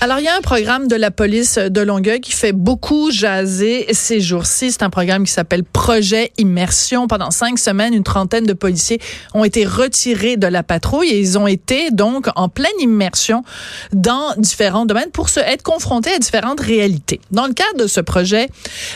Alors, il y a un programme de la police de Longueuil qui fait beaucoup jaser ces jours-ci. C'est un programme qui s'appelle Projet Immersion. Pendant cinq semaines, une trentaine de policiers ont été retirés de la patrouille et ils ont été donc en pleine immersion dans différents domaines pour se être confrontés à différentes réalités. Dans le cadre de ce projet,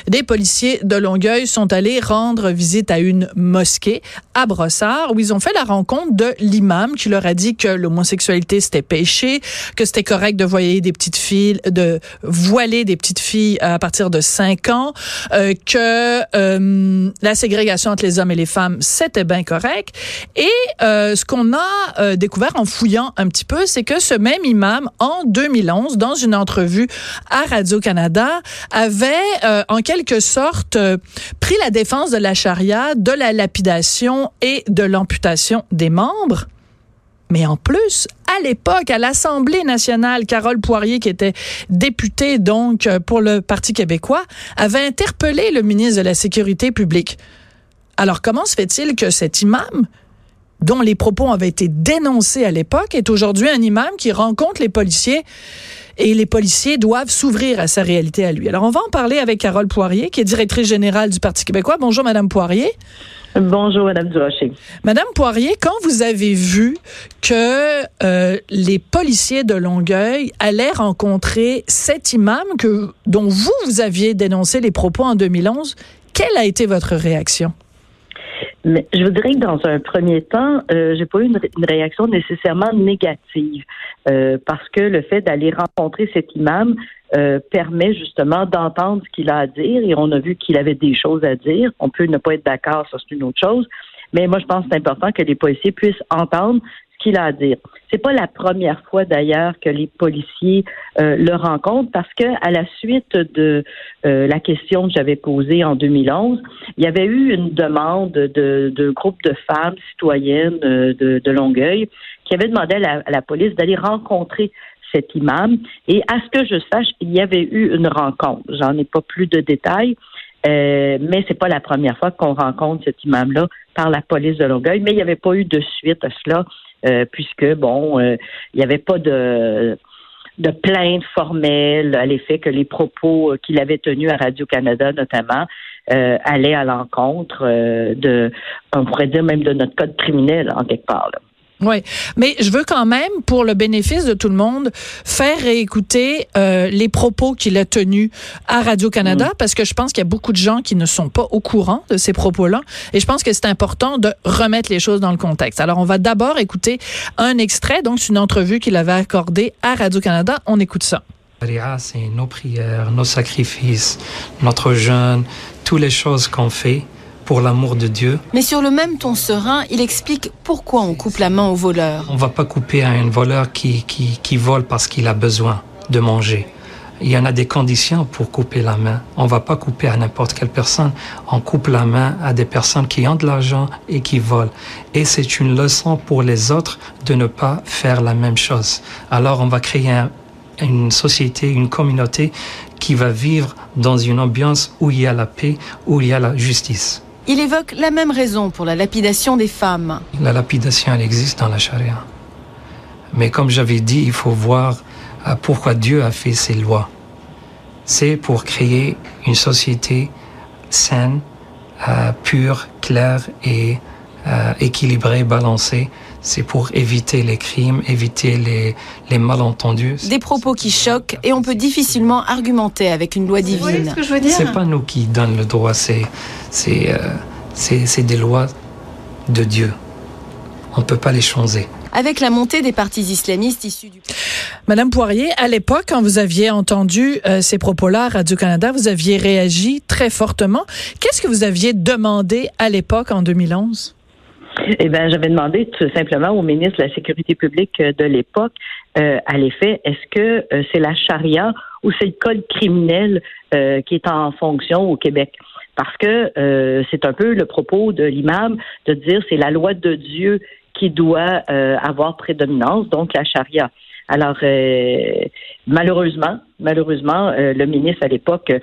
des policiers de Longueuil sont allés rendre visite à une mosquée à Brossard où ils ont fait la rencontre de l'imam qui leur a dit que l'homosexualité c'était péché, que c'était correct de voyer des petites filles, de voiler des petites filles à partir de 5 ans, euh, que euh, la ségrégation entre les hommes et les femmes, c'était bien correct. Et euh, ce qu'on a découvert en fouillant un petit peu, c'est que ce même imam, en 2011, dans une entrevue à Radio-Canada, avait en quelque sorte pris la défense de la charia, de la lapidation et de l'amputation des membres. Mais en plus, à l'époque, à l'Assemblée nationale, Carole Poirier, qui était députée donc pour le Parti québécois, avait interpellé le ministre de la Sécurité publique. Alors, comment se fait-il que cet imam, dont les propos avaient été dénoncés à l'époque, est aujourd'hui un imam qui rencontre les policiers et les policiers doivent s'ouvrir à sa réalité à lui? Alors, on va en parler avec Carole Poirier, qui est directrice générale du Parti québécois. Bonjour, Madame Poirier. Bonjour, Madame Durocher. Madame Poirier, quand vous avez vu que euh, les policiers de Longueuil allaient rencontrer cet imam que, dont vous, vous aviez dénoncé les propos en 2011, quelle a été votre réaction? Mais je vous dirais que dans un premier temps, euh, j'ai pas eu une, une, réaction nécessairement négative euh, parce que le fait d'aller rencontrer cet imam euh, permet justement d'entendre ce qu'il a à dire et on a vu qu'il avait des choses à dire. On peut ne pas être d'accord, ça c'est une autre chose. Mais moi, je pense que c'est important que les policiers puissent entendre ce qu'il a à dire. C'est pas la première fois d'ailleurs que les policiers euh, le rencontrent parce que à la suite de euh, la question que j'avais posée en 2011, il y avait eu une demande de, de groupe de femmes citoyennes euh, de, de Longueuil qui avait demandé à la, à la police d'aller rencontrer cet imam. Et à ce que je sache, il y avait eu une rencontre. J'en ai pas plus de détails. Euh, mais c'est pas la première fois qu'on rencontre cet imam-là par la police de Longueuil, mais il n'y avait pas eu de suite à cela, euh, puisque bon, euh, il n'y avait pas de de plainte formelle à l'effet que les propos qu'il avait tenus à Radio-Canada notamment euh, allaient à l'encontre de, on pourrait dire même de notre code criminel en quelque part. Là. Oui, mais je veux quand même, pour le bénéfice de tout le monde, faire réécouter euh, les propos qu'il a tenus à Radio-Canada, mmh. parce que je pense qu'il y a beaucoup de gens qui ne sont pas au courant de ces propos-là, et je pense que c'est important de remettre les choses dans le contexte. Alors, on va d'abord écouter un extrait, donc c'est une entrevue qu'il avait accordée à Radio-Canada. On écoute ça. C'est nos prières, nos sacrifices, notre jeûne, toutes les choses qu'on fait pour l'amour de Dieu. Mais sur le même ton serein, il explique pourquoi on coupe la main au voleur. On va pas couper à un voleur qui, qui, qui vole parce qu'il a besoin de manger. Il y en a des conditions pour couper la main. On va pas couper à n'importe quelle personne. On coupe la main à des personnes qui ont de l'argent et qui volent. Et c'est une leçon pour les autres de ne pas faire la même chose. Alors on va créer un, une société, une communauté qui va vivre dans une ambiance où il y a la paix, où il y a la justice. Il évoque la même raison pour la lapidation des femmes. La lapidation, elle existe dans la charia. Mais comme j'avais dit, il faut voir pourquoi Dieu a fait ces lois. C'est pour créer une société saine, euh, pure, claire et euh, équilibrée, balancée. C'est pour éviter les crimes, éviter les, les malentendus. Des propos qui choquent et on peut difficilement argumenter avec une loi divine. ce que je veux dire C'est pas nous qui donnons le droit, c'est c'est euh, c'est des lois de Dieu. On peut pas les changer. avec la montée des partis islamistes issus du... Madame Poirier, à l'époque, quand vous aviez entendu euh, ces propos-là à Radio-Canada, vous aviez réagi très fortement. Qu'est-ce que vous aviez demandé à l'époque, en 2011? Eh bien, j'avais demandé tout simplement au ministre de la Sécurité publique euh, de l'époque, euh, à l'effet, est-ce que euh, c'est la charia ou c'est le code criminel qui est en fonction au Québec? Parce que c'est un peu le propos de l'imam de dire c'est la loi de Dieu qui doit avoir prédominance, donc la charia. Alors, euh, malheureusement, malheureusement, euh, le ministre à l'époque euh,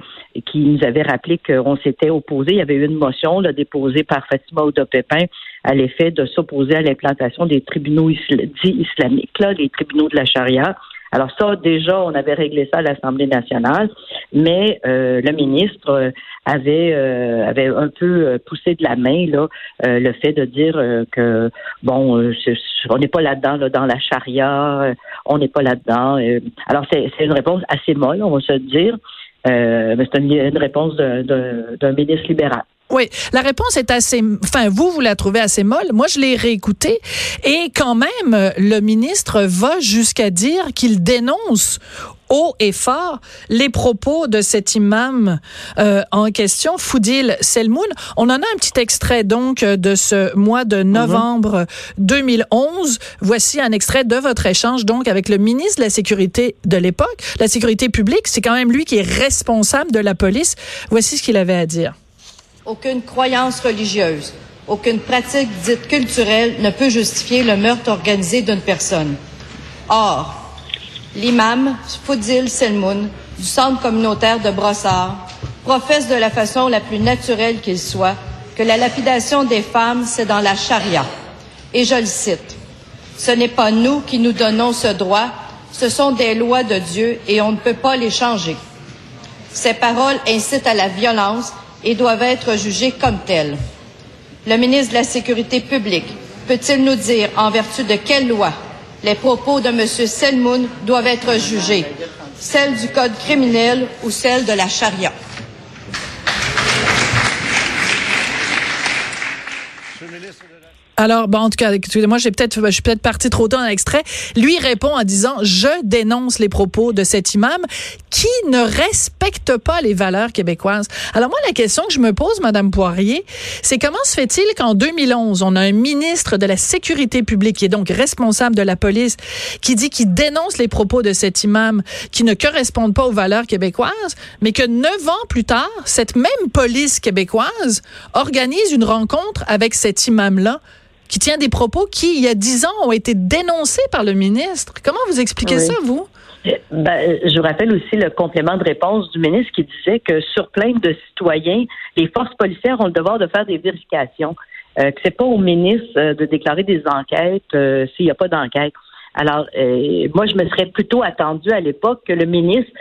qui nous avait rappelé qu'on s'était opposé, il y avait eu une motion là, déposée par Fatima Ouda-Pépin à l'effet de s'opposer à l'implantation des tribunaux dits islamiques, là, les tribunaux de la charia. Alors ça, déjà, on avait réglé ça à l'Assemblée nationale, mais euh, le ministre euh, avait euh, avait un peu poussé de la main là le fait de dire que bon, on n'est pas là-dedans là, dans la charia, on n'est pas là-dedans. alors c'est une réponse assez molle, on va se dire, mais c'est une, réponse d'un ministre libéral. Oui, la réponse est assez. Enfin, vous, vous la trouvez assez molle. Moi, je l'ai réécoutée et quand même, le ministre va jusqu'à dire qu'il dénonce haut et fort les propos de cet imam euh, en question, Foudil Selmoun. On en a un petit extrait donc de ce mois de novembre 2011. Voici un extrait de votre échange donc avec le ministre de la Sécurité de l'époque, la sécurité publique. C'est quand même lui qui est responsable de la police. Voici ce qu'il avait à dire aucune croyance religieuse, aucune pratique dite culturelle ne peut justifier le meurtre organisé d'une personne. Or, l'imam Foudil Selmoun du centre communautaire de Brossard professe de la façon la plus naturelle qu'il soit que la lapidation des femmes, c'est dans la charia. Et je le cite. Ce n'est pas nous qui nous donnons ce droit, ce sont des lois de Dieu et on ne peut pas les changer. Ces paroles incitent à la violence et doivent être jugés comme tels. Le ministre de la Sécurité publique peut-il nous dire en vertu de quelle loi les propos de M. Selmoun doivent être jugés, celle du Code criminel ou celle de la charia? Alors, bon, en tout cas, excusez-moi, j'ai peut-être, je suis peut-être parti trop tôt dans l'extrait. Lui répond en disant, je dénonce les propos de cet imam qui ne respecte pas les valeurs québécoises. Alors moi, la question que je me pose, Madame Poirier, c'est comment se fait-il qu'en 2011, on a un ministre de la sécurité publique qui est donc responsable de la police, qui dit qu'il dénonce les propos de cet imam qui ne correspondent pas aux valeurs québécoises, mais que neuf ans plus tard, cette même police québécoise organise une rencontre avec cet imam-là qui tient des propos qui, il y a dix ans, ont été dénoncés par le ministre. Comment vous expliquez ça, vous? Ben, je vous rappelle aussi le complément de réponse du ministre qui disait que sur plainte de citoyens, les forces policières ont le devoir de faire des vérifications. Euh, que c'est pas au ministre euh, de déclarer des enquêtes euh, s'il n'y a pas d'enquête. Alors, euh, moi, je me serais plutôt attendu à l'époque que le ministre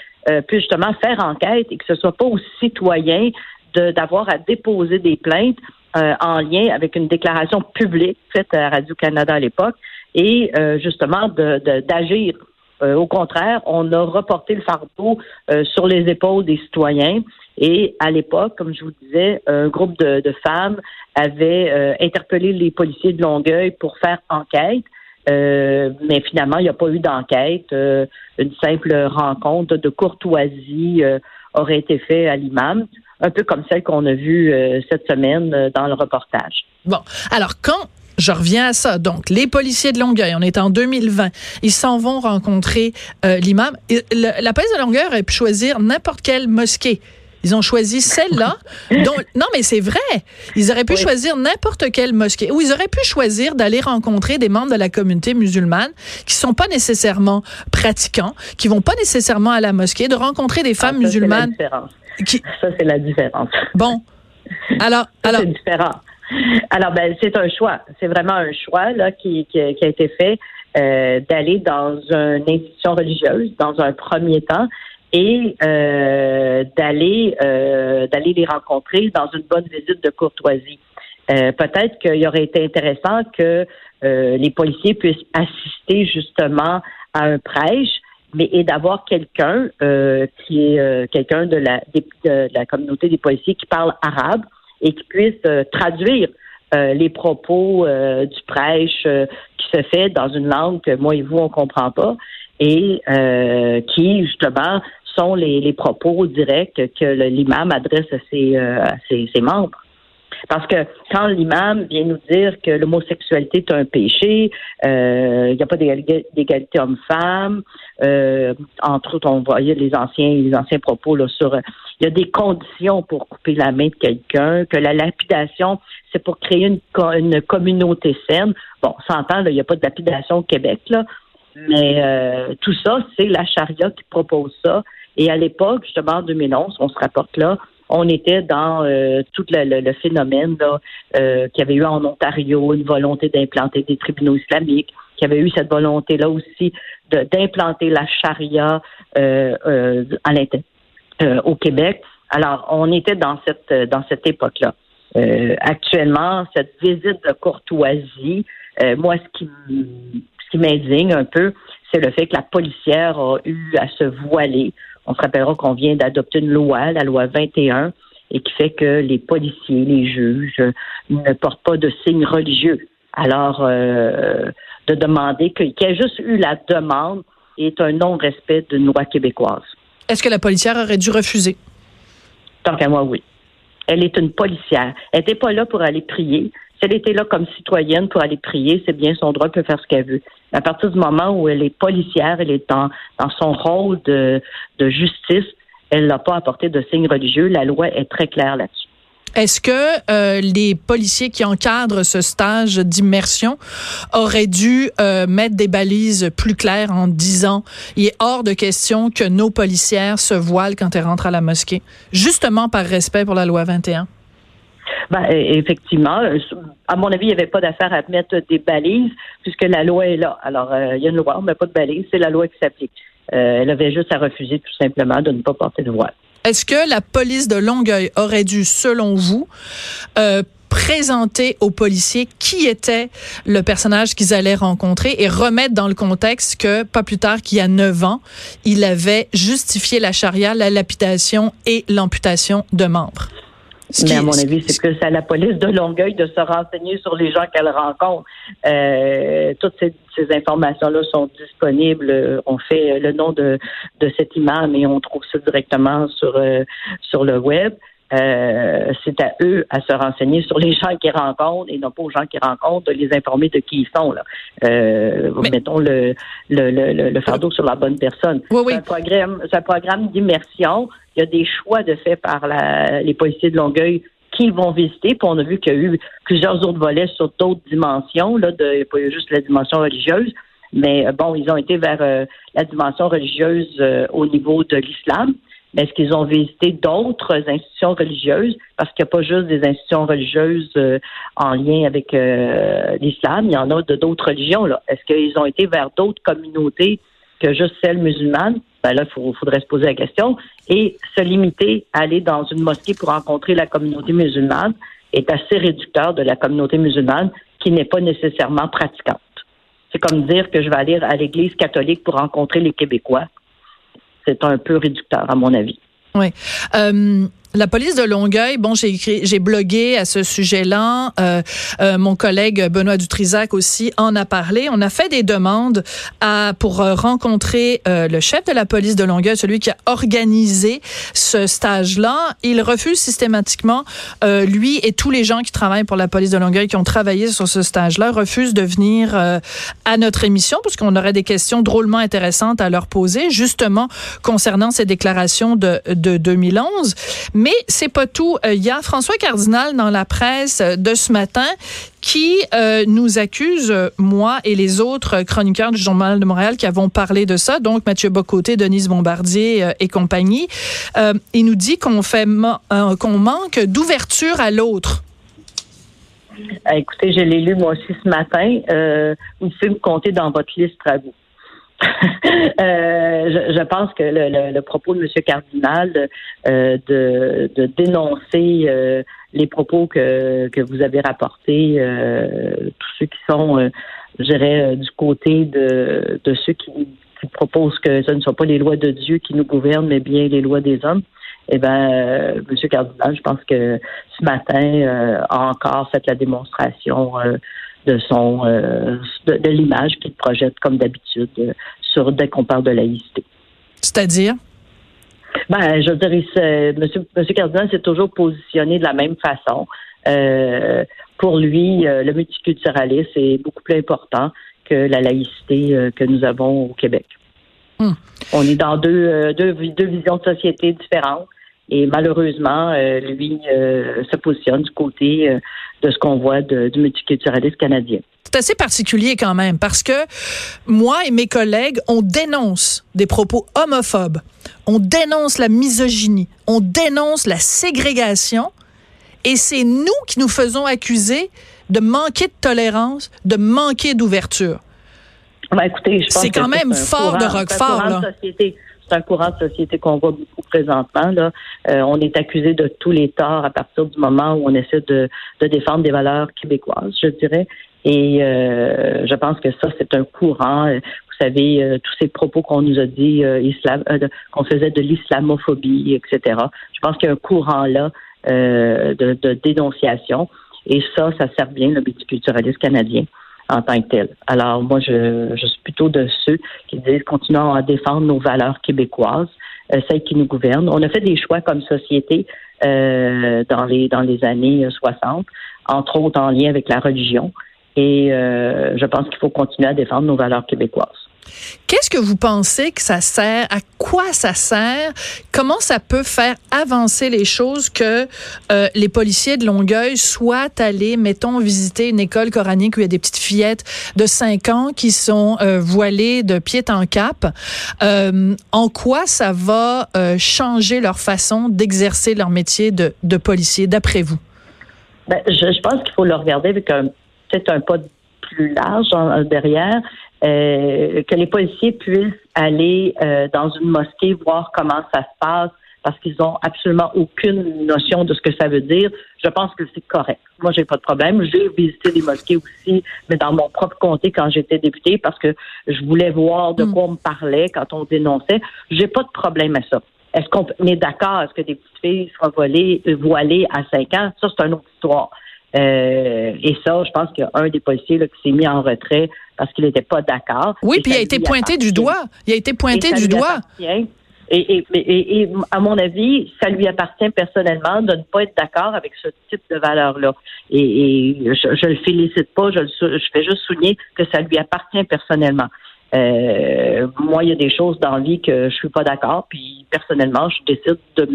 puisse justement faire enquête et que ce soit pas aux citoyens d'avoir à déposer des plaintes euh, en lien avec une déclaration publique faite à Radio-Canada à l'époque et euh, justement d'agir. Euh, au contraire, on a reporté le fardeau sur les épaules des citoyens. Et à l'époque, comme je vous disais, un groupe de, femmes avait interpellé les policiers de Longueuil pour faire enquête. mais finalement, il n'y a pas eu d'enquête. une simple rencontre de courtoisie aurait été faite à l'imam un peu comme celle qu'on a vue euh, cette semaine euh, dans le reportage. Bon, alors quand je reviens à ça. Donc, les policiers de Longueuil, on est en 2020, ils s'en vont rencontrer euh, l'imam. La police de Longueuil aurait pu choisir n'importe quelle mosquée. Ils ont choisi celle-là. non, mais c'est vrai. Ils auraient pu choisir n'importe quelle mosquée. Ou ils auraient pu choisir d'aller rencontrer des membres de la communauté musulmane qui sont pas nécessairement pratiquants, qui vont pas nécessairement à la mosquée, de rencontrer des femmes ah, musulmanes. Ça, c'est la différence. Bon. Alors, alors. C'est différent. Alors, ben, c'est un choix. C'est vraiment un choix là qui, qui, a été fait euh, d'aller dans une institution religieuse dans un premier temps et euh, d'aller euh, d'aller les rencontrer dans une bonne visite de courtoisie. Euh, peut-être qu'il aurait été intéressant que euh, les policiers puissent assister justement à un prêche mais et d'avoir quelqu'un euh, qui est euh, quelqu'un de la, de la communauté des policiers qui parle arabe et qui puisse euh, traduire les propos du prêche qui se fait dans une langue que moi et vous on comprend pas et qui justement sont les, propos directs que l'imam adresse à ses membres. Parce que quand l'imam vient nous dire que l'homosexualité est un péché, euh, il n'y a pas d'égalité homme-femme, euh, entre autres, on voyait les anciens, les anciens propos là, sur il y a des conditions pour couper la main de quelqu'un, que la lapidation, c'est pour créer une, une communauté saine. Bon, on s'entend, il n'y a pas de lapidation au Québec, là, mais euh, tout ça, c'est la charia qui propose ça. Et à l'époque, justement, en 2011, on se rapporte là, on était dans euh, tout le, phénomène euh, qu'il y avait eu en Ontario, une volonté d'implanter des tribunaux islamiques, qu'il y avait eu cette volonté-là aussi d'implanter la charia euh, euh, au Québec. Alors, on était dans cette dans cette époque-là. actuellement, cette visite de courtoisie, moi, ce qui ce qui m'indigne un peu, c'est le fait que la policière a eu à se voiler on se rappellera qu'on vient d'adopter une loi, la loi 21, et qui fait que les policiers, les juges ne portent pas de signes religieux. Alors, euh, de demander qu'il y ait juste eu la demande est un non-respect d'une loi québécoise. Est-ce que la policière aurait dû refuser? Tant qu'à moi, oui. Elle est une policière. Elle n'était pas là pour aller prier. Si elle était là comme citoyenne pour aller prier, c'est bien son droit, elle peut faire ce qu'elle veut. À partir du moment où elle est policière, elle est dans, dans son rôle de, de justice, elle n'a pas apporté de signes religieux. La loi est très claire là-dessus. Est-ce que euh, les policiers qui encadrent ce stage d'immersion auraient dû euh, mettre des balises plus claires en disant il est hors de question que nos policières se voilent quand elles rentrent à la mosquée, justement par respect pour la loi 21? Ben, e, effectivement, euh, à mon avis, il n'y avait pas d'affaire à mettre des balises puisque la loi est là. Alors, euh, il y a une loi, met pas de balises, c'est la loi qui s'applique. Euh, elle avait juste à refuser tout simplement de ne pas porter de voile. Est-ce que la police de Longueuil aurait dû, selon vous, présenter aux policiers qui était le personnage qu'ils allaient rencontrer et remettre dans le contexte que, pas plus tard qu'il y a neuf ans, il avait justifié la charia, la lapidation et l'amputation de membres? Mais à mon avis, c'est plus à la police de Longueuil de se renseigner sur les gens qu'elle rencontre. Euh, toutes ces, informations-là sont disponibles. On fait le nom de, de cet imam et on trouve ça directement sur, euh, sur le web. Euh, c'est à eux à se renseigner sur les gens qu'ils rencontrent et non pas aux gens qu'ils rencontrent de les informer de qui ils sont. Là. Euh, Mettons le, le, le, le, fardeau sur la bonne personne. Oui, oui. C'est un programme, un programme d'immersion. Il y a des choix de fait par la, les policiers de Longueuil qui vont visiter. Puis on a vu qu'il y a eu plusieurs autres volets sur d'autres dimensions. Là, de, pas juste la dimension religieuse. Mais euh, bon, ils ont été vers euh, la dimension religieuse au niveau de l'islam. Est-ce qu'ils ont visité d'autres institutions religieuses? Parce qu'il n'y a pas juste des institutions religieuses euh, en lien avec euh, l'islam, il y en a de d'autres religions. Là. Est-ce qu'ils ont été vers d'autres communautés que juste celles musulmanes? Ben là, il faudrait se poser la question. Et se limiter à aller dans une mosquée pour rencontrer la communauté musulmane est assez réducteur de la communauté musulmane qui n'est pas nécessairement pratiquante. C'est comme dire que je vais aller à l'église catholique pour rencontrer les Québécois c'est un peu réducteur, à mon avis. Oui. Euh, la police de Longueuil, bon, j'ai écrit, j'ai blogué à ce sujet-là. Euh, euh, mon collègue Benoît Dutrisac aussi en a parlé. On a fait des demandes à, pour euh, rencontrer euh, le chef de la police de Longueuil, celui qui a organisé ce stage-là. Il refuse systématiquement, euh, lui et tous les gens qui travaillent pour la police de Longueuil, qui ont travaillé sur ce stage-là, refusent de venir à notre émission parce qu'on aurait des questions drôlement intéressantes à leur poser, justement concernant ces déclarations de, de 2011. Mais c'est pas tout. Il euh, y a François Cardinal dans la presse euh, de ce matin qui euh, nous accuse, moi et les autres chroniqueurs du Journal de Montréal qui avons parlé de ça, donc Mathieu Bocoté, Denise Bombardier et compagnie. il nous dit qu'on fait qu'on manque d'ouverture à l'autre. Écoutez, je l'ai lu moi aussi ce matin. vous pouvez me compter dans votre liste à vous. Euh, je, pense que le, propos de M. Cardinal euh, de, de, dénoncer euh, les propos que, que vous avez rapportés, tous ceux qui sont, je dirais, du côté de, de ceux qui, qui proposent que ce ne sont pas les lois de Dieu qui nous gouvernent, mais bien les lois des hommes, eh euh, M. Cardinal, je pense que ce matin euh, a encore fait la démonstration euh, de son euh, de, de l'image qu'il projette comme d'habitude euh, sur dès qu'on parle de laïcité. C'est-à-dire? Ben, je veux dire, il s'est- Monsieur, Monsieur Cardinal s'est toujours positionné de la même façon. Euh, pour lui, euh, le multiculturalisme est beaucoup plus important que la laïcité euh, que nous avons au Québec. Hmm. On est dans deux, euh, deux, deux visions de société différentes. Et malheureusement, euh, lui euh, se positionne du côté euh, de ce qu'on voit de- du multiculturalisme canadien. C'est assez particulier quand même parce que moi et mes collègues, on dénonce des propos homophobes, on dénonce la misogynie, on dénonce la ségrégation et c'est nous qui nous faisons accuser de manquer de tolérance, de manquer d'ouverture. Ben, écoutez, je pense C'est que quand même un fort de courant- c'est un Roquefort, là. société. C'est un courant de société qu'on voit beaucoup présentement. Là. Euh, on est accusé de tous les torts à partir du moment où on essaie de, de défendre des valeurs québécoises, je dirais. Et euh, je pense que ça, c'est un courant. Euh, Vous savez, euh, tous ces propos qu'on nous a dit, euh, islam, euh, qu'on faisait de l'islamophobie, etc. Je pense qu'il y a un courant là de, de dénonciation. Et ça, ça sert bien le multiculturalisme canadien en tant que tel. Alors moi, je, je suis plutôt de ceux qui disent continuons à défendre nos valeurs québécoises, euh, celles qui nous gouvernent. On a fait des choix comme société euh, dans les dans les années euh, 60, entre autres en lien avec la religion. Et euh, je pense qu'il faut continuer à défendre nos valeurs québécoises. Qu'est-ce que vous pensez que ça sert? À quoi ça sert? Comment ça peut faire avancer les choses que euh, les policiers de Longueuil soient allés, mettons, visiter une école coranique où il y a des petites fillettes de 5 ans qui sont euh, voilées de pied en cap? Euh, en quoi ça va changer leur façon d'exercer leur métier de, de policier, d'après vous? Ben, je, pense qu'il faut le regarder avec peut-être un pas plus large en- derrière, euh, que les policiers puissent aller euh, dans une mosquée voir comment ça se passe parce qu'ils ont absolument aucune notion de ce que ça veut dire. Je pense que c'est correct. Moi, j'ai pas de problème. J'ai visité des mosquées aussi, mais dans mon propre comté quand j'étais députée parce que je voulais voir de quoi on me parlait quand on dénonçait. J'ai pas de problème à ça. Est-ce qu'on est d'accord? Est-ce que des petites filles seront volées, euh, voilées à 5 ans? Ça, c'est une autre histoire. Euh, et ça, je pense qu'il y a un des policiers là, qui s'est mis en retrait parce qu'il n'était pas d'accord. Oui, puis il a été pointé du doigt. Il a été pointé du doigt. Et, et, et, et à mon avis, ça lui appartient personnellement de ne pas être d'accord avec ce type de valeur-là. Et, et je, je le félicite pas, je, le je fais juste souligner que ça lui appartient personnellement. Euh, moi, il y a des choses dans la vie que je suis pas d'accord, puis personnellement, je décide de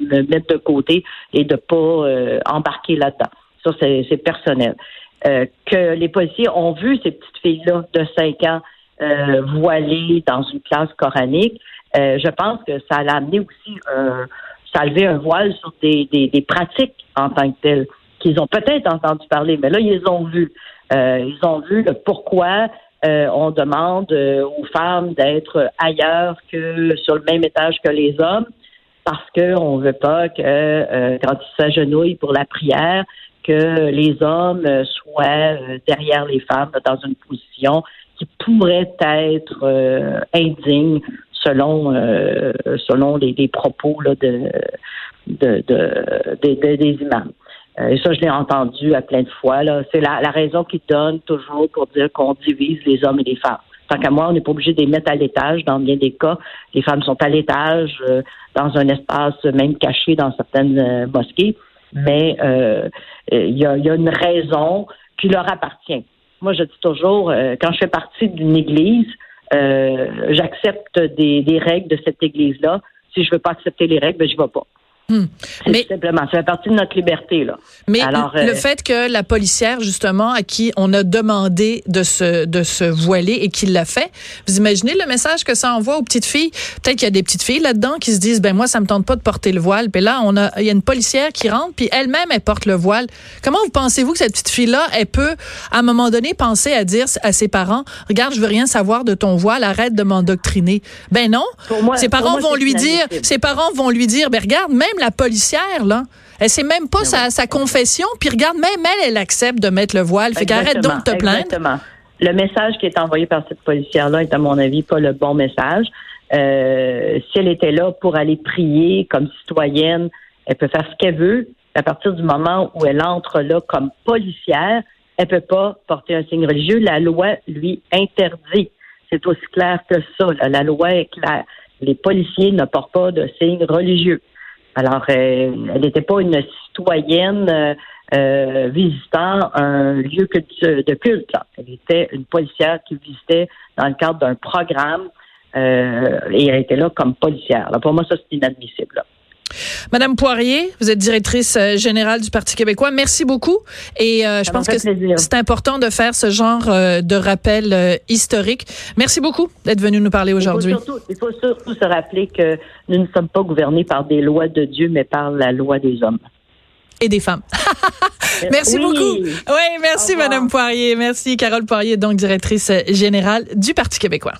me mettre de côté et de pas euh, embarquer là-dedans. C'est personnel. Euh, que les policiers ont vu ces petites filles-là de 5 ans euh, voilées dans une classe coranique, euh, je pense que ça a amené aussi, ça a levé un voile sur des, des, pratiques en tant que telles qu'ils ont peut-être entendu parler, mais là, ils ont. Euh, ils ont vu le pourquoi on demande aux femmes d'être ailleurs que sur le même étage que les hommes, parce qu'on ne veut pas que quand ils s'agenouillent pour la prière, que les hommes euh, soient euh, derrière les femmes dans une position qui pourrait être euh, indigne selon euh, selon les, les propos là, de, de, de- des- des- imams. Euh, et ça, je l'ai entendu à plein de fois. C'est la, la raison qu'ils donnent toujours pour dire qu'on divise les hommes et les femmes. Tant qu'à moi, on n'est pas obligé de les mettre à l'étage dans bien des cas. Les femmes sont à l'étage, dans un espace même caché dans certaines mosquées. Mais euh, euh, il y, a, il y a une raison qui leur appartient. Moi, je dis toujours, euh, quand je fais partie d'une église, euh, j'accepte des, des règles de cette église-là. Si je veux pas accepter les règles, ben, je vais pas. Hmm. Mais- simplement, ça fait partie de notre liberté, là. Mais Alors, le euh, fait que la policière, justement, à qui on a demandé de se, de se voiler et qu'il l'a fait, vous imaginez le message que ça envoie aux petites filles? Peut-être qu'il y a des petites filles là-dedans qui se disent, ben moi, ça me tente pas de porter le voile. Puis là, on a, il y a une policière qui rentre, puis elle-même, elle porte le voile. Comment vous pensez-vous que cette petite fille-là, elle peut, à un moment donné, penser à dire à ses parents, regarde, je veux rien savoir de ton voile, arrête de m'endoctriner. Ben non. Pour moi- ses parents moi, vont lui dire, ses parents vont lui dire, ben regarde, même la policière, là, elle sait même pas sa, sa confession, puis regarde, même elle, elle accepte de mettre le voile. Fait qu'arrête donc de te plaindre. Exactement. Le message qui est envoyé par cette policière-là est, à mon avis, pas le bon message. Euh, si elle était là pour aller prier comme citoyenne, elle peut faire ce qu'elle veut. À partir du moment où elle entre là comme policière, elle peut pas porter un signe religieux. La loi lui interdit. C'est aussi clair que ça. La loi est claire. Les policiers ne portent pas de signes religieux. Alors, euh, elle n'était pas une citoyenne euh, euh, visitant un lieu de culte. Elle était une policière qui visitait dans le cadre d'un programme et elle était là comme policière. Alors, pour moi, ça, c'est inadmissible. Madame Poirier, vous êtes directrice euh, générale du Parti québécois. Merci beaucoup. Et euh, je pense que c'est important de faire ce genre euh, de rappel historique. Merci beaucoup d'être venu nous parler aujourd'hui. Il, faut surtout se rappeler que nous ne sommes pas gouvernés par des lois de Dieu, mais par la loi des hommes. Et des femmes. merci beaucoup. Oui, merci Madame Poirier. Merci Carole Poirier, donc directrice générale du Parti québécois.